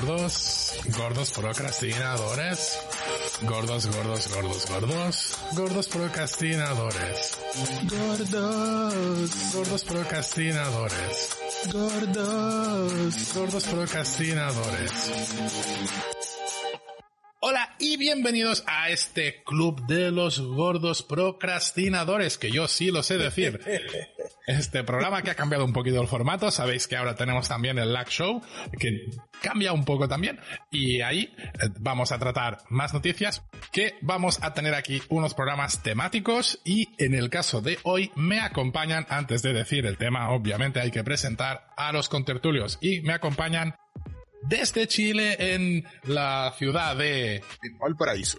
gordos, gordos procrastinadores, gordos, gordos, gordos, gordos, gordos procrastinadores, gordos, gordos procrastinadores, gordos, gordos procrastinadores. Hola y bienvenidos a este club de los gordos procrastinadores, que yo sí lo sé decir. Este programa que ha cambiado un poquito el formato, sabéis que ahora tenemos también el Lag Show, que cambia un poco también, y ahí eh, vamos a tratar más noticias, que vamos a tener aquí unos programas temáticos, y en el caso de hoy me acompañan, antes de decir el tema, obviamente hay que presentar a los contertulios, y me acompañan desde Chile en la ciudad de Valparaíso.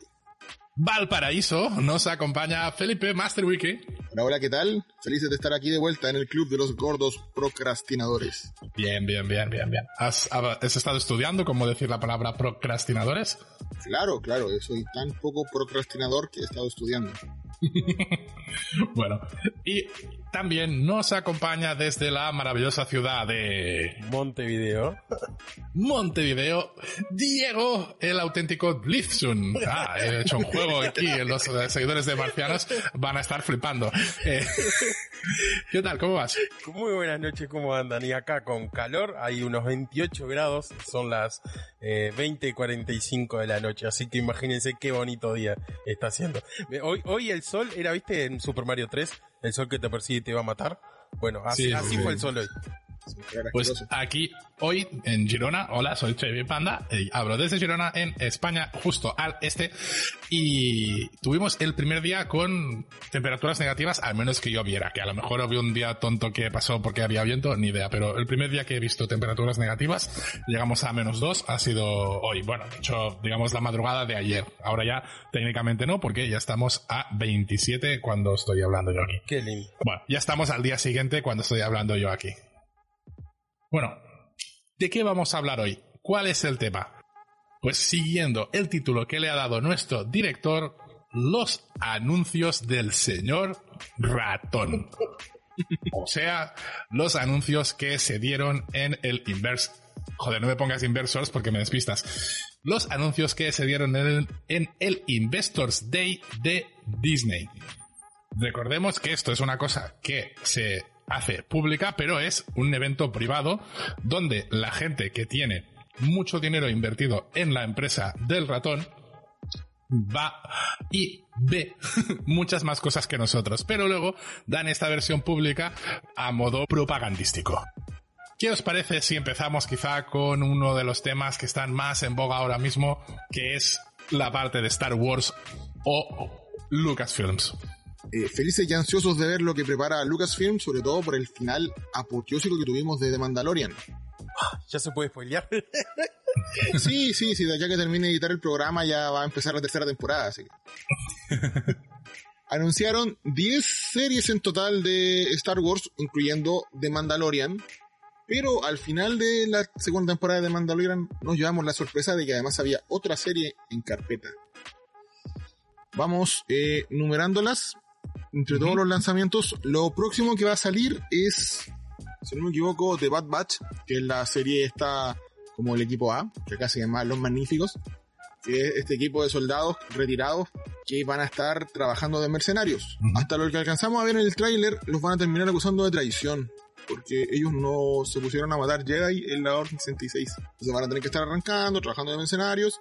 Valparaíso nos acompaña Felipe Masterwiki. Hola, hola, ¿qué tal? Felices de estar aquí de vuelta en el club de los gordos procrastinadores. Bien, bien, bien, bien, bien. ¿Has, has estado estudiando cómo decir la palabra procrastinadores? Claro, claro, soy tan poco procrastinador que he estado estudiando. bueno, y también nos acompaña desde la maravillosa ciudad de Montevideo. Montevideo, Diego, el auténtico Blitzun. Ah, he hecho un juego aquí, los seguidores de Marcianos van a estar flipando. Eh, ¿Qué tal? ¿Cómo vas? Muy buenas noches, ¿cómo andan? Y acá con calor, hay unos 28 grados, son las eh, 20 y 45 de la noche, así que imagínense qué bonito día está haciendo. Hoy, hoy el sol era, viste, en Super Mario 3, el sol que te persigue y te va a matar. Bueno, así, así fue el sol hoy. Pues aquí, hoy en Girona, hola, soy Chevy Panda, y hablo desde Girona en España, justo al este, y tuvimos el primer día con temperaturas negativas, al menos que yo viera, que a lo mejor había un día tonto que pasó porque había viento, ni idea, pero el primer día que he visto temperaturas negativas, llegamos a menos dos, ha sido hoy, bueno, de hecho, digamos la madrugada de ayer, ahora ya técnicamente no, porque ya estamos a 27 cuando estoy hablando yo aquí. Qué lindo. Bueno, ya estamos al día siguiente cuando estoy hablando yo aquí. Bueno, ¿de qué vamos a hablar hoy? ¿Cuál es el tema? Pues siguiendo el título que le ha dado nuestro director, los anuncios del señor ratón. O sea, los anuncios que se dieron en el Inverse. Joder, no me pongas inversors porque me despistas. Los anuncios que se dieron en el, en el Investors Day de Disney. Recordemos que esto es una cosa que se hace pública, pero es un evento privado donde la gente que tiene mucho dinero invertido en la empresa del ratón va y ve muchas más cosas que nosotros, pero luego dan esta versión pública a modo propagandístico. ¿Qué os parece si empezamos quizá con uno de los temas que están más en boga ahora mismo, que es la parte de Star Wars o Lucasfilms? Eh, felices y ansiosos de ver lo que prepara Lucasfilm, sobre todo por el final apoteósico que tuvimos de The Mandalorian. ¿Ya se puede spoilear? sí, sí, sí, de allá que termine de editar el programa ya va a empezar la tercera temporada, así que. Anunciaron 10 series en total de Star Wars, incluyendo The Mandalorian, pero al final de la segunda temporada de The Mandalorian nos llevamos la sorpresa de que además había otra serie en carpeta. Vamos eh, numerándolas entre todos los lanzamientos, lo próximo que va a salir es, si no me equivoco, The Bad Batch, que es la serie esta como el equipo A, que acá se llama Los Magníficos, que es este equipo de soldados retirados que van a estar trabajando de mercenarios. Hasta lo que alcanzamos a ver en el tráiler, los van a terminar acusando de traición. Porque ellos no se pusieron a matar Jedi en la Orden 66. Entonces van a tener que estar arrancando, trabajando de mercenarios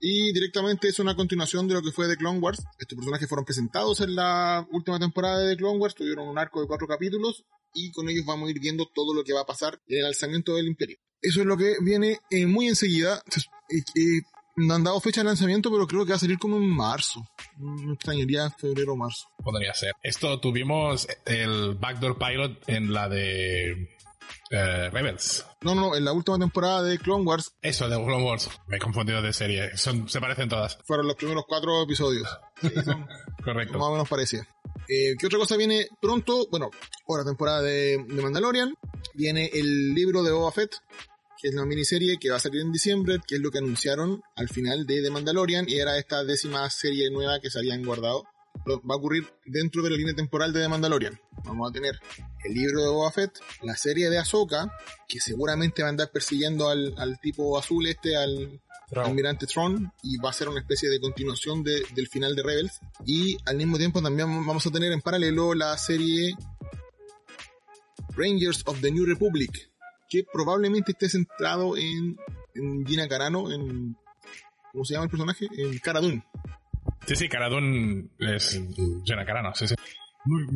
y directamente es una continuación de lo que fue The Clone Wars. Estos personajes fueron presentados en la última temporada de The Clone Wars, tuvieron un arco de cuatro capítulos y con ellos vamos a ir viendo todo lo que va a pasar en el alzamiento del imperio. Eso es lo que viene eh, muy enseguida. Eh, no han dado fecha de lanzamiento, pero creo que va a salir como en marzo. Me extrañaría febrero o marzo. Podría ser. Esto tuvimos el Backdoor Pilot en la de eh, Rebels. No, no, en la última temporada de Clone Wars. Eso, de Clone Wars. Me he confundido de serie. Son, se parecen todas. Fueron los primeros cuatro episodios. Correcto. Más o menos parecía. Eh, ¿Qué otra cosa viene pronto? Bueno, otra temporada de, de, Mandalorian. Viene el libro de Boba Fett, que es la miniserie que va a salir en diciembre, que es lo que anunciaron al final de The Mandalorian, y era esta décima serie nueva que se habían guardado. Va a ocurrir dentro de la línea temporal de The Mandalorian. vamos a tener el libro de Boba Fett, la serie de Ahsoka, que seguramente va a andar persiguiendo al, al tipo azul este, al almirante Tron, y va a ser una especie de continuación de- del final de Rebels. Y al mismo tiempo también vamos a tener en paralelo la serie Rangers of the New Republic, que probablemente esté centrado en, en Gina Carano, en... ¿Cómo se llama el personaje? En Cara Dune. Sí, sí, Cara Dune es Gina Carano, sí, sí.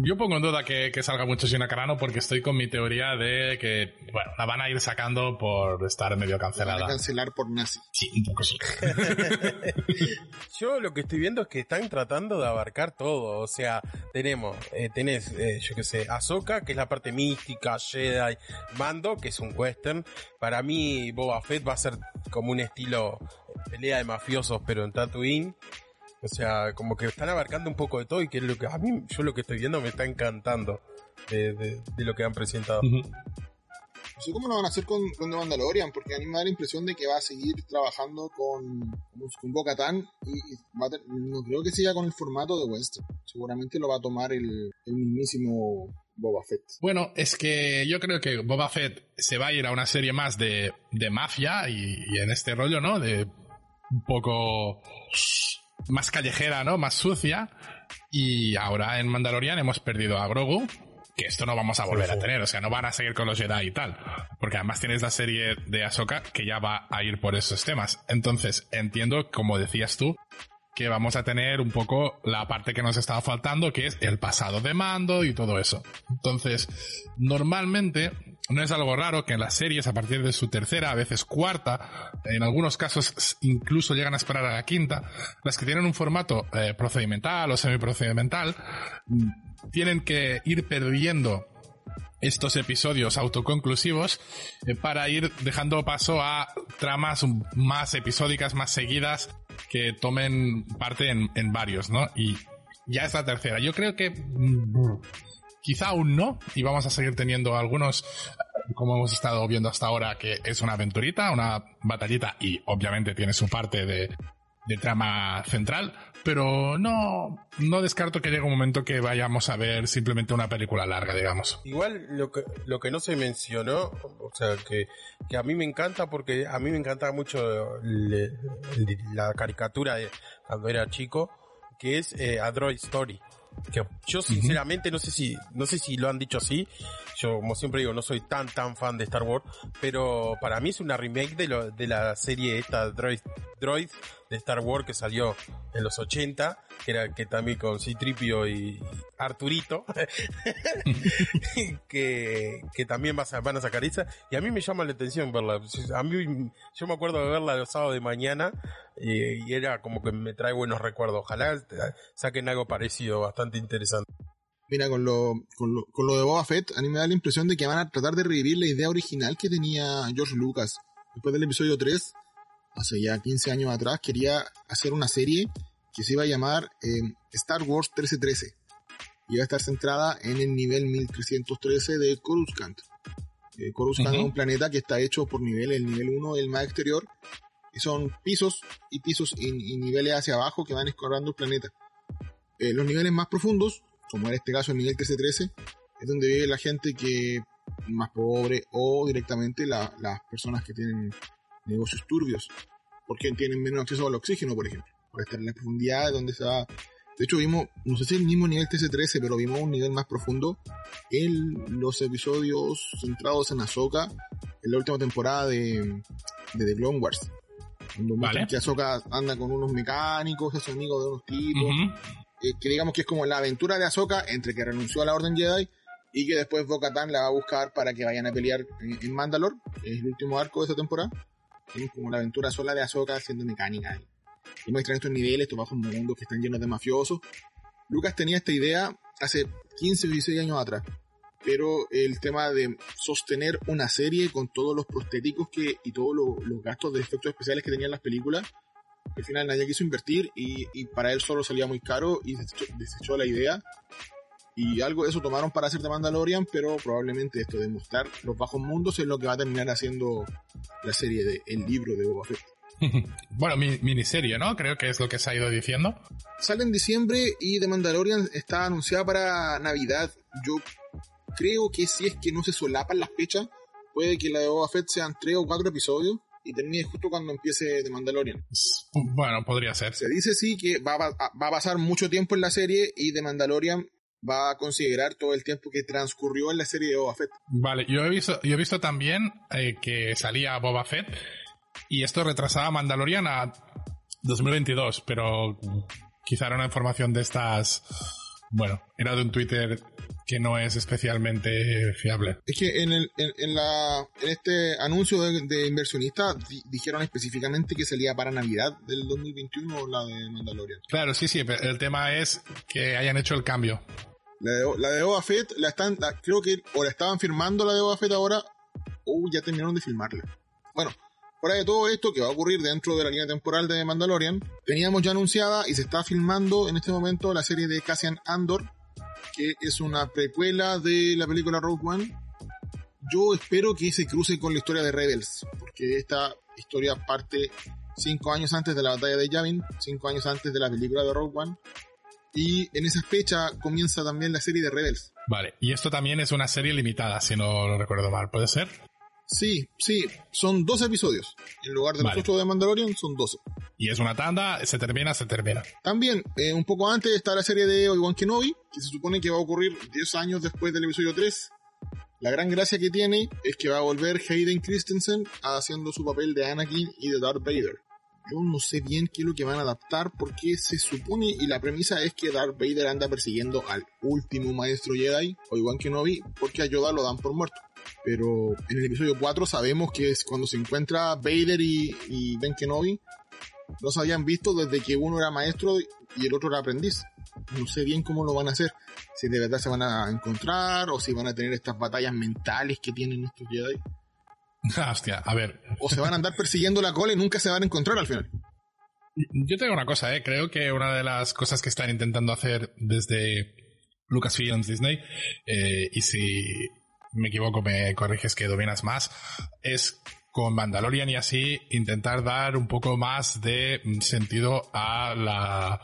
Yo pongo en duda que, que salga mucho Gina Carano porque estoy con mi teoría de que, bueno, la van a ir sacando por estar medio La van a cancelada. cancelar por nazi. Sí, un poco sí. Yo lo que estoy viendo es que están tratando de abarcar todo. O sea, tenemos, eh, tenés, eh, yo qué sé, Ahsoka, que es la parte mística, Jedi, Mando, que es un western. Para mí, Boba Fett va a ser como un estilo eh, pelea de mafiosos, pero en Tatooine. O sea, como que están abarcando un poco de todo y que es lo que a mí, yo lo que estoy viendo me está encantando de, de- de lo que han presentado. No sé cómo lo van a hacer con, con The Mandalorian, porque a mí me da la impresión de que va a seguir trabajando con, con Bo-Katan y, y va a ter- no creo que siga con el formato de Western. Seguramente lo va a tomar el, el mismísimo Boba Fett. Bueno, es que yo creo que Boba Fett se va a ir a una serie más de, de mafia y, y en este rollo, ¿no? De un poco más callejera, ¿no? Más sucia. Y ahora en Mandalorian hemos perdido a Grogu, que esto no vamos a volver a tener, o sea, no van a seguir con los Jedi y tal. Porque además tienes la serie de Ahsoka que ya va a ir por esos temas. Entonces, entiendo, como decías tú, que vamos a tener un poco la parte que nos estaba faltando, que es el pasado de mando y todo eso. Entonces, normalmente no es algo raro que en las series, a partir de su tercera, a veces cuarta, en algunos casos incluso llegan a esperar a la quinta, las que tienen un formato eh, procedimental o semiprocedimental, mm, tienen que ir perdiendo estos episodios autoconclusivos eh, para ir dejando paso a tramas más episódicas, más seguidas, que tomen parte en, en varios, ¿no? Y ya es la tercera. Yo creo que mm, quizá aún no, y vamos a seguir teniendo algunos, eh, como hemos estado viendo hasta ahora, que es una aventurita, una batallita, y obviamente tiene su parte de, de trama central, pero no, no descarto que llegue un momento que vayamos a ver simplemente una película larga, digamos. Igual lo que, lo que no se mencionó, o sea, que, que a mí me encanta porque a mí me encantaba mucho la caricatura de cuando era chico, que es eh, A Droid Story. Que yo sinceramente no sé si, no sé si lo han dicho así. Yo, como siempre digo, no soy tan tan fan de Star Wars, pero para mí es una remake de lo, de la serie esta Droid, Droid de Star Wars que salió en los 80, que era que también con Citripio y Arturito, que, que también vas a- van a sacar esa. Y a mí me llama la atención verla. A mí, yo me acuerdo de verla los sábados de mañana y, y era como que me trae buenos recuerdos. Ojalá saquen algo parecido, bastante interesante. Mira, con lo, con, lo, con lo de Boba Fett, a mí me da la impresión de que van a tratar de revivir la idea original que tenía George Lucas. Después del episodio 3, hace ya 15 años atrás, quería hacer una serie que se iba a llamar eh, Star Wars 1313. Iba a estar centrada en el nivel 1313 de Coruscant. Eh, Coruscant es un planeta que está hecho por niveles, el nivel 1 el más exterior, y son pisos y pisos y, y niveles hacia abajo que van escorando el planeta. Eh, los niveles más profundos, como en este caso el nivel 1313, es donde vive la gente que más pobre o directamente la- las personas que tienen negocios turbios, porque tienen menos acceso al oxígeno, por ejemplo, por estar en la profundidad donde se va. De hecho, vimos, no sé si el mismo nivel 1313, pero vimos un nivel más profundo en los episodios centrados en Ahsoka, en la última temporada de, de The Clone Wars. Cuando Vale. que Ahsoka anda con unos mecánicos, es amigo de unos tipos, Ujú. eh, que digamos que es como la aventura de Ahsoka entre que renunció a la Orden Jedi y que después Bo-Katan la va a buscar para que vayan a pelear en, en Mandalore, es el último arco de esa temporada. Es como la aventura sola de Ahsoka haciendo mecánica. Y muestran estos niveles, estos bajos mundos que están llenos de mafiosos. Lucas tenía esta idea hace 15 o 16 años atrás. Pero el tema de sostener una serie con todos los prostéticos que, y todos los, los gastos de efectos especiales que tenían las películas, al final nadie quiso invertir y, y para él solo salía muy caro y desechó, desechó la idea. Y algo de eso tomaron para hacer The Mandalorian, pero probablemente esto de mostrar los bajos mundos es lo que va a terminar haciendo la serie de El libro de Boba Fett. Bueno, mi- miniserie, ¿no? Creo que es lo que se ha ido diciendo. Sale en diciembre y The Mandalorian está anunciada para Navidad. Yo creo que si es que no se solapan las fechas, puede que la de Boba Fett sean tres o cuatro episodios y termine justo cuando empiece The Mandalorian. Bueno, podría ser. Se dice sí que va a, va a pasar mucho tiempo en la serie y The Mandalorian va a considerar todo el tiempo que transcurrió en la serie de Boba Fett. Vale, yo he visto, yo he visto también eh, que salía Boba Fett y esto retrasaba Mandalorian a 2022, pero quizá era una información de estas... Bueno, era de un Twitter que no es especialmente fiable. Es que en, el, en, la, en este anuncio de, de inversionista dijeron específicamente que salía para Navidad del 2021 la de Mandalorian. Claro, sí, sí, pero el tema es que hayan hecho el cambio. La de, la de Boba Fett, la están, creo que o la estaban firmando la de Boba Fett ahora, o ya terminaron de filmarla. Bueno, fuera de todo esto que va a ocurrir dentro de la línea temporal de Mandalorian, teníamos ya anunciada y se está filmando en este momento la serie de Cassian Andor, que es una precuela de la película Rogue One. Yo espero que se cruce con la historia de Rebels, porque esta historia parte cinco años antes de la batalla de Yavin, cinco años antes de la película de Rogue One, y en esa fecha comienza también la serie de Rebels. Vale, y esto también es una serie limitada, si no lo recuerdo mal, ¿puede ser? Sí, sí, son 12 episodios. En lugar de los 8 de Mandalorian, son 12. Y es una tanda, se termina, se termina. También, eh, un poco antes está la serie de Obi-Wan Kenobi, que se supone que va a ocurrir 10 años después del episodio 3. La gran gracia que tiene es que va a volver Hayden Christensen haciendo su papel de Anakin y de Darth Vader. Yo no sé bien qué es lo que van a adaptar porque se supone y la premisa es que Darth Vader anda persiguiendo al último maestro Jedi, Obi-Wan Kenobi, porque a Yoda lo dan por muerto. Pero en el episodio 4 sabemos que es cuando se encuentra Vader y, Ben Kenobi, no se habían visto desde que uno era maestro y el otro era aprendiz. No sé bien cómo lo van a hacer. Si de verdad se van a encontrar o si van a tener estas batallas mentales que tienen estos Jedi. Hostia, a ver. O se van a andar persiguiendo la cola y nunca se van a encontrar al final. Yo tengo una cosa, ¿eh? Creo que una de las cosas que están intentando hacer desde Lucasfilms Disney, eh, y si me equivoco, me corriges que dominas más, es con Mandalorian y así intentar dar un poco más de sentido a la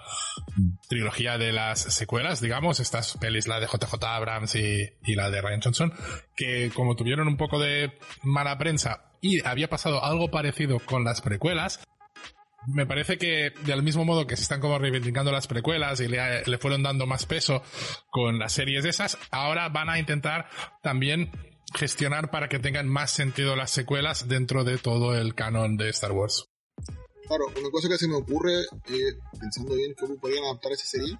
trilogía de las secuelas, digamos, estas pelis, la de JJ Abrams y, y la de Ryan Johnson, que como tuvieron un poco de mala prensa y había pasado algo parecido con las precuelas, me parece que del mismo modo que se están como reivindicando las precuelas y le, fueron dando más peso con las series de esas, ahora van a intentar también gestionar para que tengan más sentido las secuelas dentro de todo el canon de Star Wars. Claro, una cosa que se me ocurre, eh, pensando bien cómo podrían adaptar esa serie,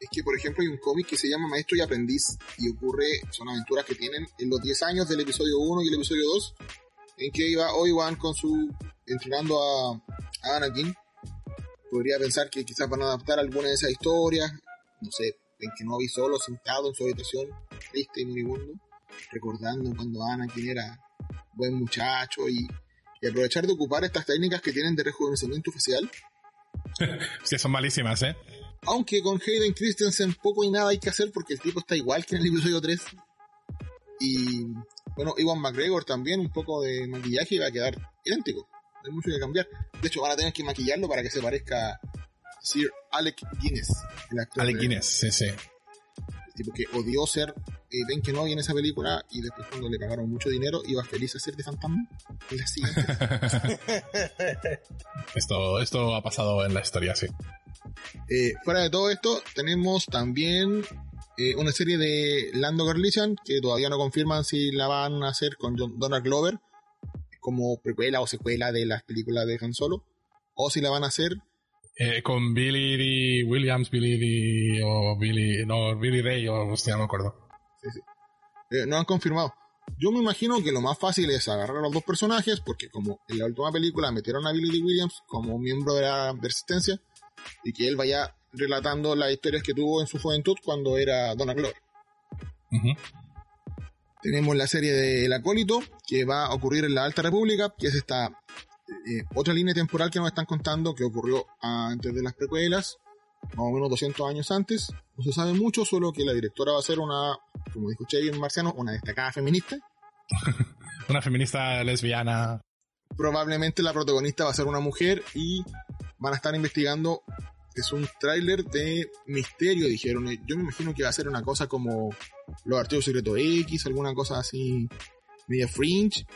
es que, por ejemplo, hay un cómic que se llama Maestro y Aprendiz, y ocurre, son aventuras que tienen en los 10 años del episodio 1 y el episodio 2, en que iba Obi-Wan con su, entrenando a, a Anakin. Podría pensar que quizás van a adaptar alguna de esas historias, no sé, en que no había solo sentado en su habitación, triste y moribundo, recordando cuando Anakin era buen muchacho y, aprovechar de ocupar estas técnicas que tienen de rejuvenecimiento facial. sí, son malísimas, ¿eh? Aunque con Hayden Christensen poco y nada hay que hacer porque el tipo está igual que en el episodio 3. Y bueno, Iwan McGregor también, un poco de maquillaje y va a quedar idéntico. Mucho que cambiar. De hecho, van a tener que maquillarlo para que se parezca a Sir Alec Guinness, el actor. Alec Guinness, sí, sí tipo que odió ser eh, Ben Kenobi en esa película y después cuando le pagaron mucho dinero iba feliz a ser de fantasma. esto, esto ha pasado en la historia, sí. Eh, fuera de todo esto, tenemos también eh, una serie de Lando Garlician que todavía no confirman si la van a hacer con Donald Glover como precuela o secuela de las películas de Han Solo o si la van a hacer eh, con Billy Williams, Billy o Billy, no, Billy Ray o hostia, no me acuerdo. Sí, sí. Eh, no han confirmado. Yo me imagino que lo más fácil es agarrar a los dos personajes, porque como en la última película metieron a Billy Williams como miembro de la Resistencia, y que él vaya relatando las historias que tuvo en su juventud cuando era Donald Glover. Tenemos la serie de El Acólito, que va a ocurrir en la Alta República, que es esta eh, otra línea temporal que nos están contando que ocurrió antes de las precuelas, más o menos 200 años antes. No se sabe mucho, solo que la directora va a ser una, como dijo en Marciano, una destacada feminista. una feminista lesbiana. Probablemente la protagonista va a ser una mujer y van a estar investigando es un tráiler de misterio, dijeron. Yo me imagino que va a ser una cosa como los archivos secretos X, alguna cosa así media fringe.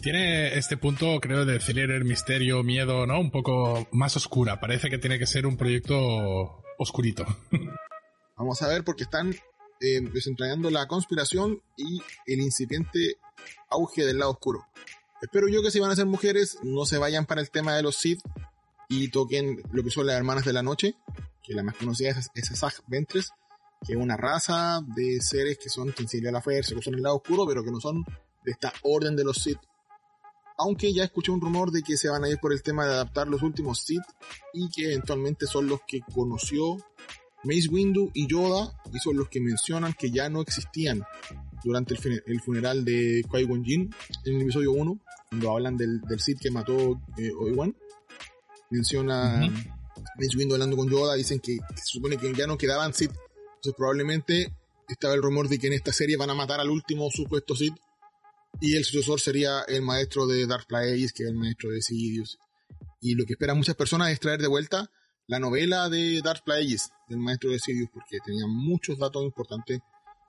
Tiene este punto, creo, de thriller, misterio, miedo, ¿no? Un poco más oscura. Parece que tiene que ser un proyecto oscurito. Vamos a ver porque están eh, desentrañando la conspiración y el incipiente auge del lado oscuro. Espero yo que si van a ser mujeres no se vayan para el tema de los Sith y toquen lo que son las hermanas de la noche, que la más conocida es, es Asajj Ventress, que es una raza de seres que son sensibles a la fuerza, que son el lado oscuro, pero que no son de esta orden de los Sith. Aunque ya escuché un rumor de que se van a ir por el tema de adaptar los últimos Sith y que eventualmente son los que conoció Mace Windu y Yoda y son los que mencionan que ya no existían durante el, funeral de Qui-Gon Jinn en el episodio 1, cuando hablan del, del Sith que mató eh, Obi-Wan. Menciona Mace Windu hablando con Yoda, dicen que, se supone que ya no quedaban Sith. Entonces probablemente estaba el rumor de que en esta serie van a matar al último supuesto Sith y el sucesor sería el maestro de Darth Plagueis, que es el maestro de Sidious. Y lo que esperan muchas personas es traer de vuelta la novela de Darth Plagueis, del maestro de Sidious, porque tenía muchos datos importantes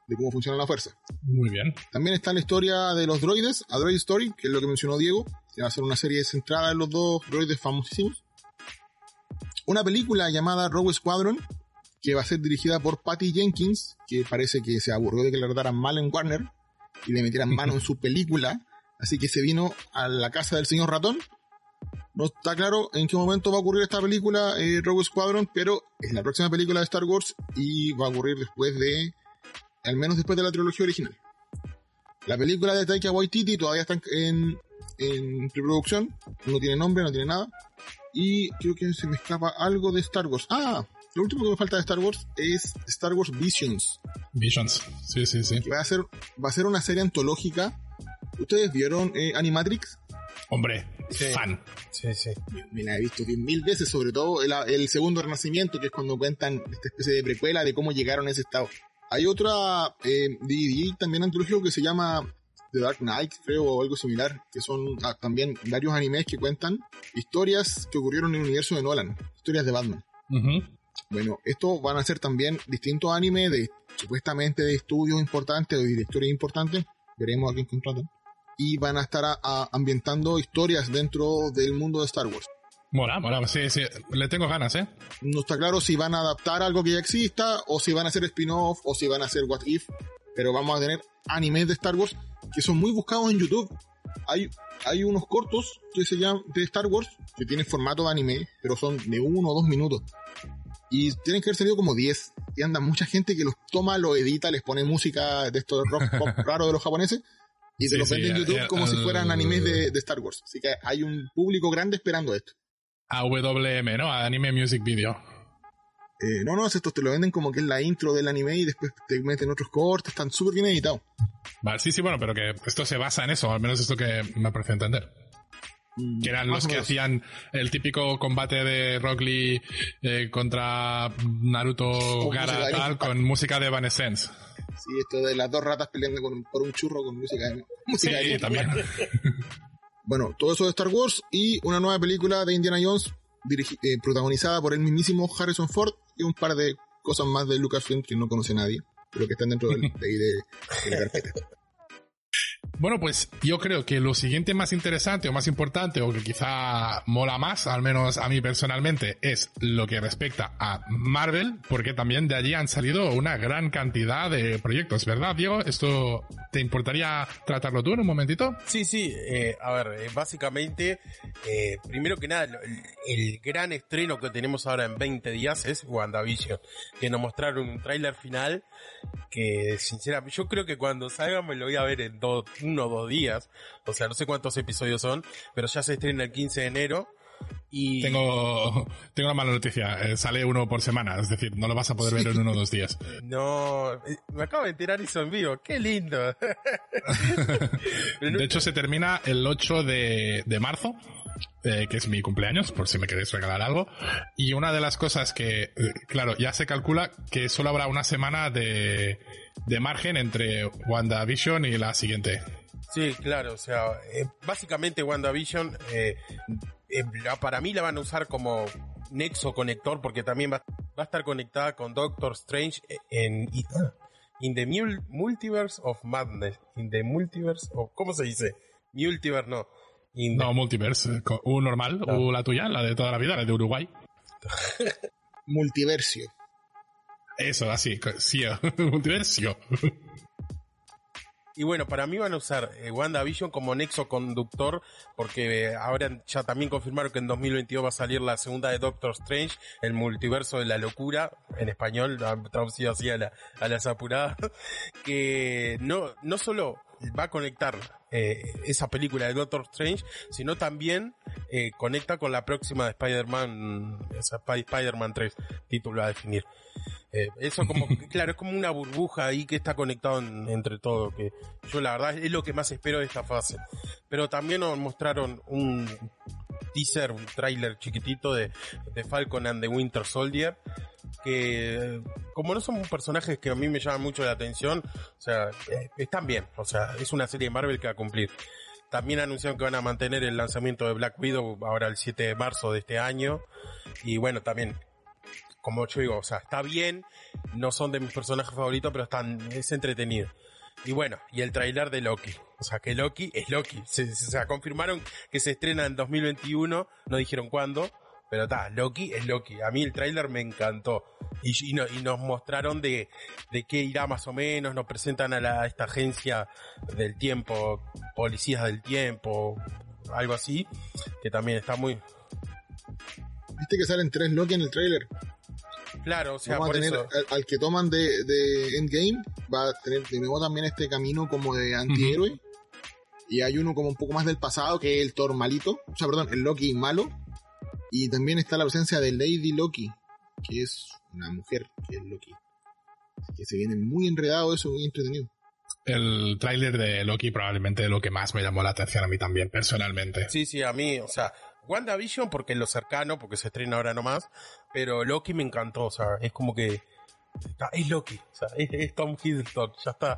de cómo funciona la fuerza. Muy bien. También está la historia de los droides, A Droid Story, que es lo que mencionó Diego, que va a ser una serie centrada en los dos droides famosísimos. Una película llamada Rogue Squadron, que va a ser dirigida por Patty Jenkins, que parece que se aburrió de que le trataran mal en Warner y le metieran mano en su película, así que se vino a la casa del señor ratón. No está claro en qué momento va a ocurrir esta película, eh, Rogue Squadron, pero es la próxima película de Star Wars y va a ocurrir después de, al menos después de la trilogía original. La película de Taika Waititi todavía está en, en preproducción, no tiene nombre, no tiene nada. Y creo que se me escapa algo de Star Wars. Ah, lo último que me falta de Star Wars es Star Wars Visions. Visions, sí, sí, sí. va a ser, va a ser una serie antológica. ¿Ustedes vieron eh, Animatrix? Hombre, fan. Sí, sí. Me la he visto mil veces, sobre todo el, segundo renacimiento, que es cuando cuentan esta especie de precuela de cómo llegaron a ese estado. Hay otra eh, DVD también antológico que se llama The Dark Knight, creo, o algo similar, que son ah, también varios animes que cuentan historias que ocurrieron en el universo de Nolan, historias de Batman. Bueno, estos van a ser también distintos animes de supuestamente de estudios importantes o de directores importantes. Veremos a quién contratan. Y van a estar ambientando historias dentro del mundo de Star Wars. Mola, mola, sí, sí, le tengo ganas, ¿eh? No está claro si van a adaptar algo que ya exista, o si van a hacer spin-off, o si van a hacer what if, pero vamos a tener animes de Star Wars que son muy buscados en YouTube. Hay, hay unos cortos que se llaman de Star Wars que tienen formato de anime, pero son de uno o dos minutos. Y tienen que haber salido como 10. Y anda mucha gente que los toma, lo edita, les pone música de estos rock pop raro de los japoneses. Y se los vende en YouTube como si fueran animes de, de, Star Wars. Así que hay un público grande esperando esto. AWM, ¿no? Anime Music Video. Eh, no, no, estos te lo venden como que es la intro del anime y después te meten otros cortes, están súper bien editados. Vale, sí, sí, bueno, pero que esto se basa en eso, al menos esto que me parece entender. Mm, que eran los que hacían el típico combate de Rock Lee eh, contra Naruto Gara tal, con música de Evanescence. Sí, esto de las dos ratas peleando por un churro con música de música Sí, también. bueno, todo eso de Star Wars y una nueva película de Indiana Jones eh, protagonizada por el mismísimo Harrison Ford y un par de cosas más de Lucasfilm que no conoce nadie, pero que están dentro de, de, de la carpeta. Bueno, pues yo creo que lo siguiente más interesante o más importante o que quizá mola más, al menos a mí personalmente, es lo que respecta a Marvel, porque también de allí han salido una gran cantidad de proyectos, ¿verdad, Diego? ¿Esto te importaría tratarlo tú en un momentito? Sí, sí, eh, a ver, eh, básicamente, eh, primero que nada, el, gran estreno que tenemos ahora en 20 días es WandaVision, que nos mostraron un tráiler final que sinceramente yo creo que cuando salga me lo voy a ver en dos uno o dos días. O sea, no sé cuántos episodios son, pero ya se estrena el 15 de enero. Y... Tengo, tengo una mala noticia, eh, sale uno por semana, es decir, no lo vas a poder ver en uno o dos días. No, eh, me acabo de enterar y son vivo, qué lindo. de hecho, se termina el 8 de, de marzo, eh, que es mi cumpleaños, por si me queréis regalar algo. Y una de las cosas que, eh, claro, ya se calcula que solo habrá una semana de, de margen entre WandaVision y la siguiente. Sí, claro, o sea, eh, básicamente WandaVision, eh, eh, para mí la van a usar como nexo conector, porque también va, va a estar conectada con Doctor Strange en In the Multiverse of Madness. In the Multiverse of... ¿Cómo se dice? Multiverse, no. No, Multiverse. Un normal, o la tuya, la de toda la vida, la de Uruguay. Multiversio. Eso, así, sí, multiversio. Y bueno, para mí van a usar eh, WandaVision como nexo conductor, porque eh, ahora ya también confirmaron que en 2022 va a salir la segunda de Doctor Strange, el multiverso de la locura, en español, traducido así a, la, a las apuradas, que no, no solo va a conectar eh, esa película de Doctor Strange, sino también conecta con la próxima de Spider-Man, Spider-Man 3, título a definir. Eh, eso como, claro, es como una burbuja ahí que está conectado entre todo, que yo la verdad es lo que más espero de esta fase. Pero también nos mostraron un teaser, un trailer chiquitito de, de Falcon and the Winter Soldier, que como no son personajes que a mí me llaman mucho la atención, o sea, eh, están bien, o sea, es una serie de Marvel que va a cumplir. También anunciaron que van a mantener el lanzamiento de Black Widow ahora el 7 de marzo de este año. Y bueno, también como yo digo, o sea, está bien, no son de mis personajes favoritos, pero están, es entretenido. Y bueno, y el tráiler de Loki. O sea, que Loki es Loki. Se, se, confirmaron que se estrena en 2021, no dijeron cuándo, pero está, Loki es Loki. A mí el tráiler me encantó. Y, y, nos mostraron de, de qué irá más o menos, nos presentan a, la, a esta agencia del tiempo, policías del tiempo, algo así, que también está muy... ¿Viste que salen tres Loki en el tráiler? Claro, o sea, por eso. Al, que toman de, de, Endgame, va a tener de nuevo también este camino como de antihéroe. Y hay uno como un poco más del pasado, que es el Thor malito. O sea, perdón, el Loki malo. Y también está la ausencia de Lady Loki, que es una mujer, que es Loki. que se viene muy enredado eso, muy entretenido. El tráiler de Loki probablemente lo que más me llamó la atención a mí también, personalmente. Sí, sí, a mí, o sea, WandaVision porque es lo cercano, porque se estrena ahora nomás, pero Loki me encantó, o sea, es como que es Loki, o sea, es, Tom Hiddleston, ya está.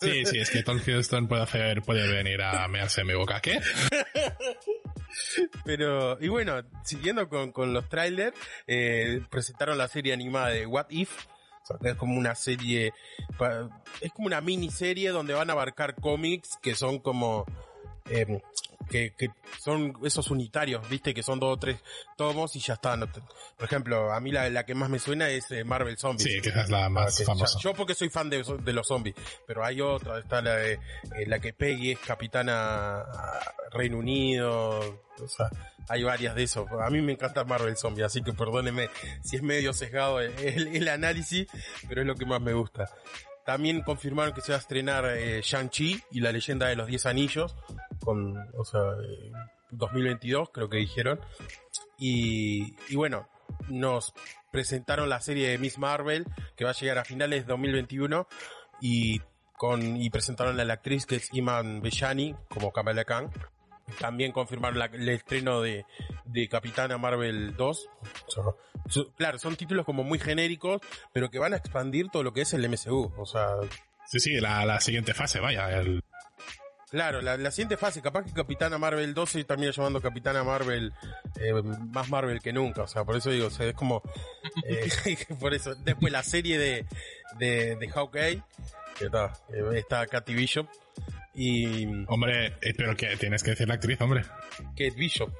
sí, sí, es que Tom Hiddleston puede hacer, puede venir a mearse en mi boca, ¿qué? Pero, y bueno, siguiendo con, con los trailers, eh, presentaron la serie animada de What If, es como una serie, es como una miniserie donde van a abarcar cómics que son como, eh, que, que, son esos unitarios, viste, que son dos o tres tomos y ya está. por ejemplo, a mí la, la, que más me suena es eh, Marvel Zombies. Sí, que es la más famosa. yo porque soy fan de, de, los zombies, pero hay otra, está la de, eh, la que Peggy es capitana Reino Unido, o sea, hay varias de eso. A mí me encanta Marvel Zombies, así que perdóneme si es medio sesgado el, el análisis, pero es lo que más me gusta. También confirmaron que se va a estrenar eh, Shang-Chi y la leyenda de los 10 anillos, con, o sea, 2022 creo que dijeron. Y, y bueno, nos presentaron la serie de Miss Marvel que va a llegar a finales de 2021 y con y presentaron a la actriz que es Iman Bellani como Kamala Khan también confirmaron el estreno de, de Capitana Marvel 2. claro, son títulos como muy genéricos, pero que van a expandir todo lo que es el MCU. O sea. Sí, sí, la, siguiente fase, vaya. Claro, la, siguiente fase, capaz que Capitana Marvel 2 se termina llamando Capitana Marvel eh, más Marvel que nunca, o sea, por eso digo, o es como, eh, por eso, después la serie de, de, de Hawkeye, que está, está Katy Bishop, y. Hombre, eh, pero que tienes que decir la actriz, hombre. Kate Bishop.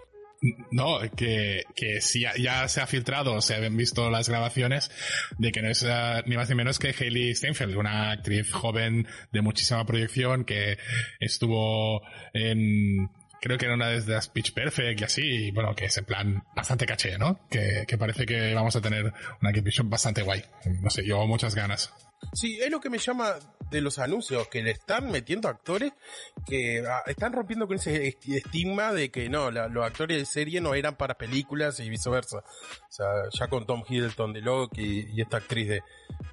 No, que, que sí, ya, se ha filtrado, se han visto las grabaciones de que no es eh, ni más ni menos que Hailey Steinfeld, una actriz joven de muchísima proyección que estuvo en, creo que era una de las Pitch Perfect y así, y bueno, que es en plan bastante caché, ¿no? Que, que parece que vamos a tener una Bishop bastante guay. No sé, yo muchas ganas. Sí, es lo que me llama de los anuncios, que le están metiendo actores que ah, están rompiendo con ese estigma de que no, los actores de serie no eran para películas y viceversa. O sea, ya con Tom Hiddleston de Loki y, esta actriz de,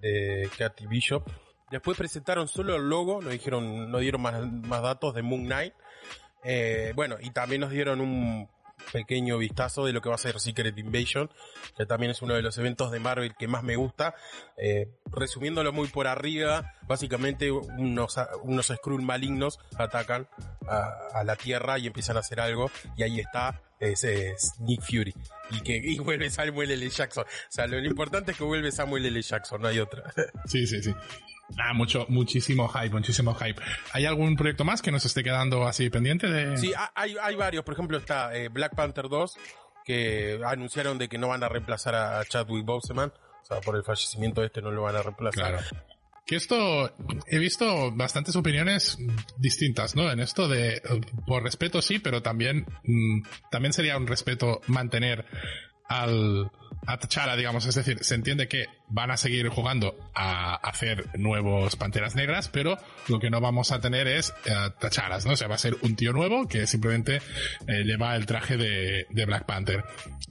de Katy Bishop. Después presentaron solo el logo, no dijeron, no dieron más, más datos de Moon Knight. Eh, bueno, y también nos dieron un pequeño vistazo de lo que va a ser Secret Invasion, que también es uno de los eventos de Marvel que más me gusta. Eh, resumiéndolo muy por arriba, básicamente unos, unos Skrull malignos atacan a, la Tierra y empiezan a hacer algo y ahí está ese es Nick Fury y que y vuelve Samuel L. Jackson. O sea, lo importante es que vuelve Samuel L. Jackson, no hay otra. Sí, sí, sí. Ah, mucho, muchísimo hype, muchísimo hype. ¿Hay algún proyecto más que nos esté quedando así pendiente de...? Sí, hay, hay varios. Por ejemplo, está eh, Black Panther 2, que anunciaron de que no van a reemplazar a Chadwick Boseman. O sea, por el fallecimiento de este no lo van a reemplazar. Claro. Que esto, he visto bastantes opiniones distintas, ¿no? En esto de, por respeto sí, pero también, mm, también sería un respeto mantener al, a T'Challa, digamos, es decir, se entiende que van a seguir jugando a hacer nuevos Panteras Negras, pero lo que no vamos a tener es eh, T'Challas, ¿no? O sea, va a ser un tío nuevo que simplemente eh, lleva el traje de, Black Panther.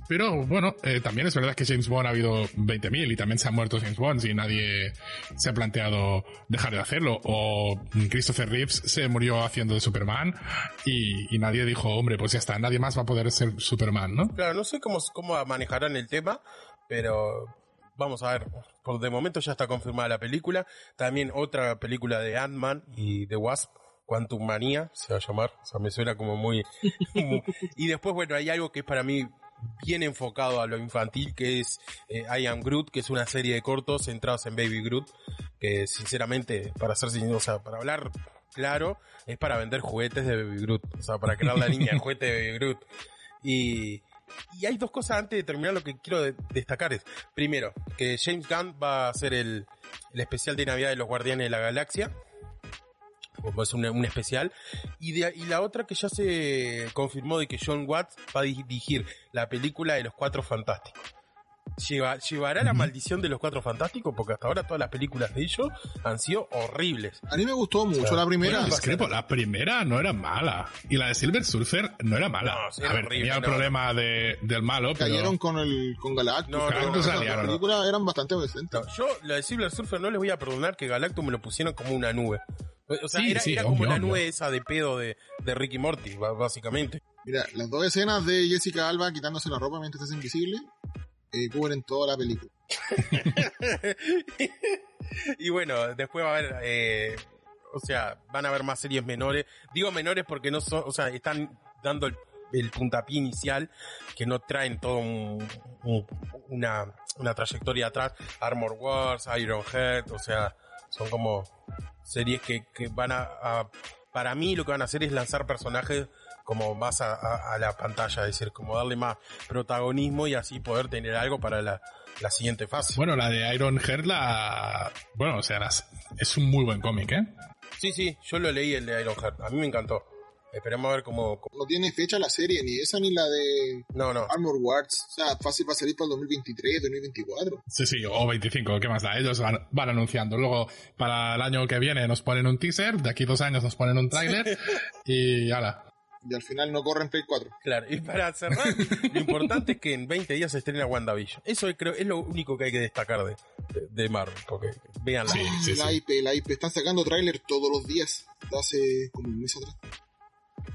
Pero bueno, eh, también es verdad que James Bond ha habido 20.000 y también se han muerto James Bond y nadie se ha planteado dejar de hacerlo. O Christopher Reeves se murió haciendo de Superman y, y nadie dijo, hombre, pues ya está, nadie más va a poder ser Superman, ¿no? Claro, no sé cómo, cómo manejarán el tema, pero vamos a ver, por de momento ya está confirmada la película. También otra película de Ant-Man y The Wasp, Quantum Manía, se va a llamar. O sea, me suena como muy... y después, bueno, hay algo que es para mí bien enfocado a lo infantil, que es eh, I Am Groot, que es una serie de cortos centrados en Baby Groot, que sinceramente, para ser o sea, para hablar claro, es para vender juguetes de Baby Groot, o sea, para crear la niña el juguete de Baby Groot. Y, y hay dos cosas antes de terminar lo que quiero destacar es, primero, que James Gunn va a hacer el, especial de Navidad de los Guardianes de la Galaxia, es un, un especial, y, y la otra que ya se confirmó de que John Watts va a dirigir la película de los Cuatro Fantásticos. ¿Llevará la maldición de los cuatro fantásticos? Porque hasta ahora todas las películas de ellos han sido horribles. A mí me gustó mucho la primera. la primera no era mala. Y la de Silver Surfer no era mala. a ver, tenía el problema de, del malo. Cayeron con el con Galactus. No, las películas eran bastante decentes. yo, la de Silver Surfer, no les voy a perdonar que Galactus me lo pusieron como una nube. O sea, era, como la nube esa de pedo de, de Ricky Morty, básicamente. Mira, las dos escenas de Jessica Alba quitándose la ropa mientras es invisible eh, cubren toda la película. y bueno, después va a haber, eh, o sea, van a haber más series menores. Digo menores porque no son, o sea, están dando el, puntapié inicial que no traen todo una, una trayectoria atrás. Armor Wars, Iron Head, o sea, son como series que, que van a, para mí lo que van a hacer es lanzar personajes como más a, la pantalla, es decir, como darle más protagonismo y así poder tener algo para la, siguiente fase. Bueno, la de Iron Heart, la... Bueno, o sea, es un muy buen cómic, ¿eh? Sí, sí, yo lo leí el de Iron Heart, a mí me encantó. Esperemos a ver cómo, No tiene fecha la serie, ni esa ni la de no, no. Armor Wars. O sea, fácil para salir para el 2023, 2024. Sí, sí, o 25, ¿qué más da? Ellos van, van, anunciando. Luego, para el año que viene nos ponen un teaser, de aquí dos años nos ponen un tráiler y ala y al final no corre en Play 4. Claro, y para cerrar, lo importante es que en 20 días se estrena WandaVision. Eso creo es lo único que hay que destacar de, de, Marvel, porque vean la IP, la IP, están sacando tráiler todos los días, hace como un mes atrás.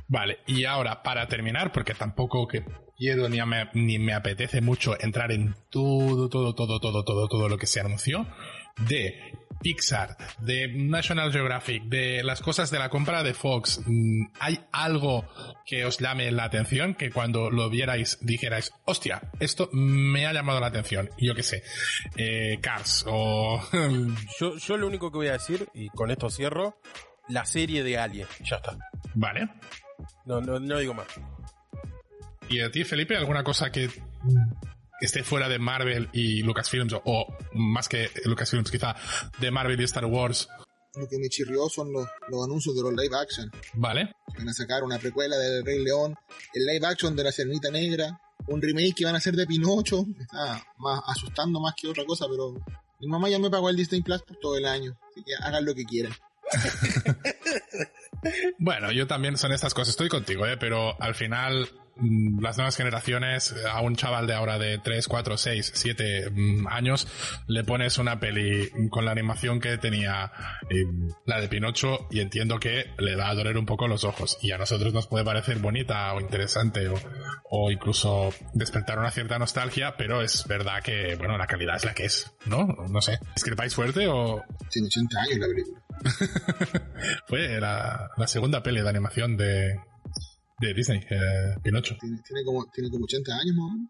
Vale, y ahora para terminar, porque tampoco que quiero ni me, ni me apetece mucho entrar en todo, todo, todo, todo, todo, todo lo que se anunció de Pixar, de National Geographic, de las cosas de la compra de Fox, mm, ¿hay algo que os llame la atención? Que cuando lo vierais dijerais, hostia, esto me ha llamado la atención. Yo qué sé, eh, Cars o... yo, yo lo único que voy a decir, y con esto cierro, la serie de Alien, ya está. Vale. No, no, no digo más. ¿Y a ti, Felipe, alguna cosa que esté fuera de Marvel y Lucasfilms, o, más que Lucasfilms quizá, de Marvel y Star Wars. Lo que me chirrió son los, anuncios de los live action. Vale. Van a sacar una precuela del Rey León, el live action de la Cernita Negra, un remake que van a hacer de Pinocho. Me está más asustando más que otra cosa, pero mi mamá ya me pagó el Disney Plus por todo el año. Así que hagan lo que quieran. bueno, yo también son estas cosas. Estoy contigo, ¿eh? pero al final las nuevas generaciones, a un chaval de ahora de 3, 4, 6, 7 años, le pones una peli con la animación que tenía eh, la de Pinocho y entiendo que le va a doler un poco los ojos. Y a nosotros nos puede parecer bonita o interesante o, o incluso despertar una cierta nostalgia, pero es verdad que, bueno, la calidad es la que es, ¿no? No sé. ¿Discrepáis fuerte o...? Tiene 80 años la película. Fue la, la segunda peli de animación de, de Disney, eh, Pinocho. Tiene, tiene, como, tiene como 80 años más o menos.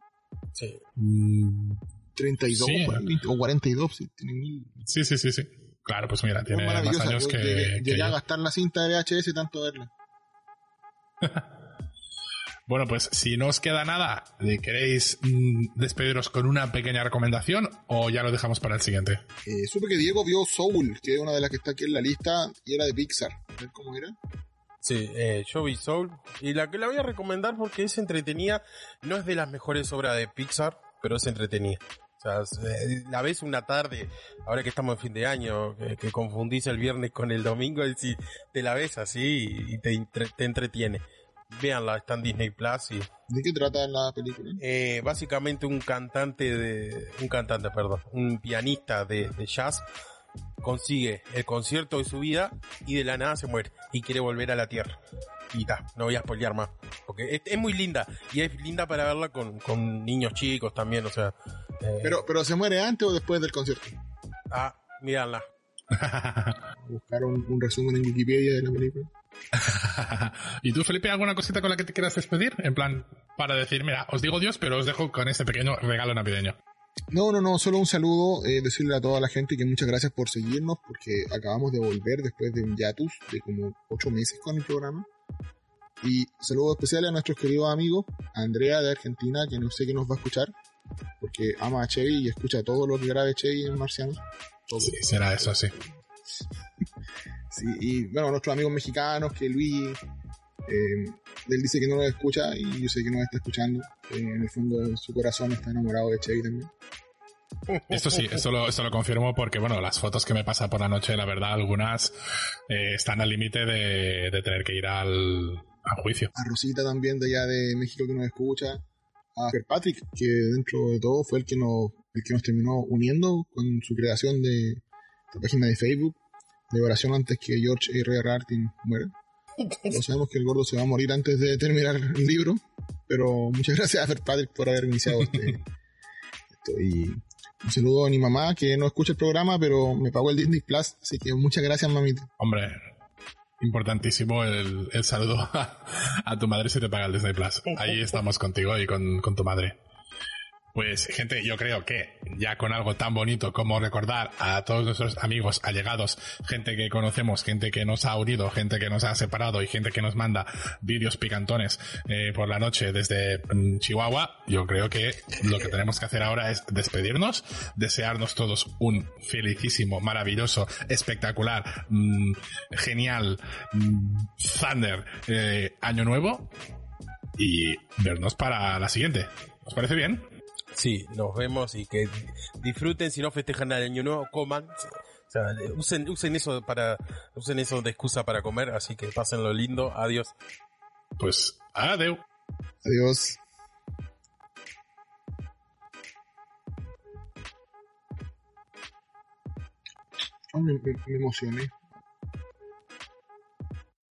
Sí. Mm, 32 Sí. o 42, sí, tiene mil. sí, sí, sí, sí. Claro, pues mira, tiene más años Yo que, llegué, que a gastar la cinta de VHS y tanto verla. Bueno, pues si no os queda nada, ¿queréis mm, despediros con una pequeña recomendación o ya lo dejamos para el siguiente? Eh, supe que Diego vio Soul, que es una de las que está aquí en la lista, y era de Pixar. A ver cómo era. Sí, eh, yo vi Soul. Y la que la voy a recomendar porque es entretenida. No es de las mejores obras de Pixar, pero es entretenida. O sea, eh, la ves una tarde, ahora que estamos en fin de año, que, que confundís el viernes con el domingo, y si te la ves así y te, entre- te entretiene. Véanla, está en Disney Plus y ¿De qué trata la película? eh, básicamente un cantante de un cantante perdón un pianista de, de jazz consigue el concierto de su vida y de la nada se muere y quiere volver a la tierra y ta, no voy a spoilear más porque es, es muy linda y es linda para verla con, con niños chicos también o sea eh, Pero, pero se muere antes o después del concierto. ah míranla Buscar un, un resumen en Wikipedia de la película. ¿Y tú, Felipe, alguna cosita con la que te quieras despedir? En plan, para decir, mira, os digo Dios, pero os dejo con este pequeño regalo navideño. No, no, no, solo un saludo, eh, decirle a toda la gente que muchas gracias por seguirnos, porque acabamos de volver después de un hiatus de como ocho meses con el programa. Y saludos especiales a nuestros queridos amigos, a Andrea de Argentina, que no sé que nos va a escuchar, porque ama a Chevy y escucha todo lo que grabe Chevy en Marcianos. Sí, será eso, sí. Sí, y bueno, a nuestros amigos mexicanos, que Luis, eh, él dice que no nos escucha y yo sé que nos está escuchando. Eh, en el fondo de su corazón está enamorado de Chevy también. Esto sí, esto lo, esto lo confirmo porque, bueno, las fotos que me pasa por la noche, la verdad, algunas eh, están al límite de, de tener que ir al, al juicio. a Rosita también de allá de México que nos escucha, a Patrick que dentro de todo fue el que nos, el que nos terminó uniendo con su creación de esta página de Facebook de oración antes que George R. R. Martin muera. No sabemos que el gordo se va a morir antes de terminar el libro, pero muchas gracias a Patrick por haber iniciado este, esto. Y un saludo a mi mamá que no escucha el programa, pero me pagó el Disney Plus, así que muchas gracias, mamita. Hombre, importantísimo el, el saludo a, a tu madre si te paga el Disney Plus. Ahí estamos contigo y con, con tu madre. Pues, gente, yo creo que ya con algo tan bonito como recordar a todos nuestros amigos allegados, gente que conocemos, gente que nos ha unido, gente que nos ha separado y gente que nos manda vídeos picantones eh, por la noche desde mm, Chihuahua, yo creo que lo que tenemos que hacer ahora es despedirnos, desearnos todos un felicísimo, maravilloso, espectacular, mm, genial, mm, Thunder eh, año nuevo y vernos para la siguiente. ¿Os parece bien? Sí, nos vemos y que disfruten, si no festejan el año nuevo, coman. O sea, usen, usen eso para, usen eso de excusa para comer, así que pasen lo lindo, adiós. Pues, adiós. Adiós. Me, me- me emocioné.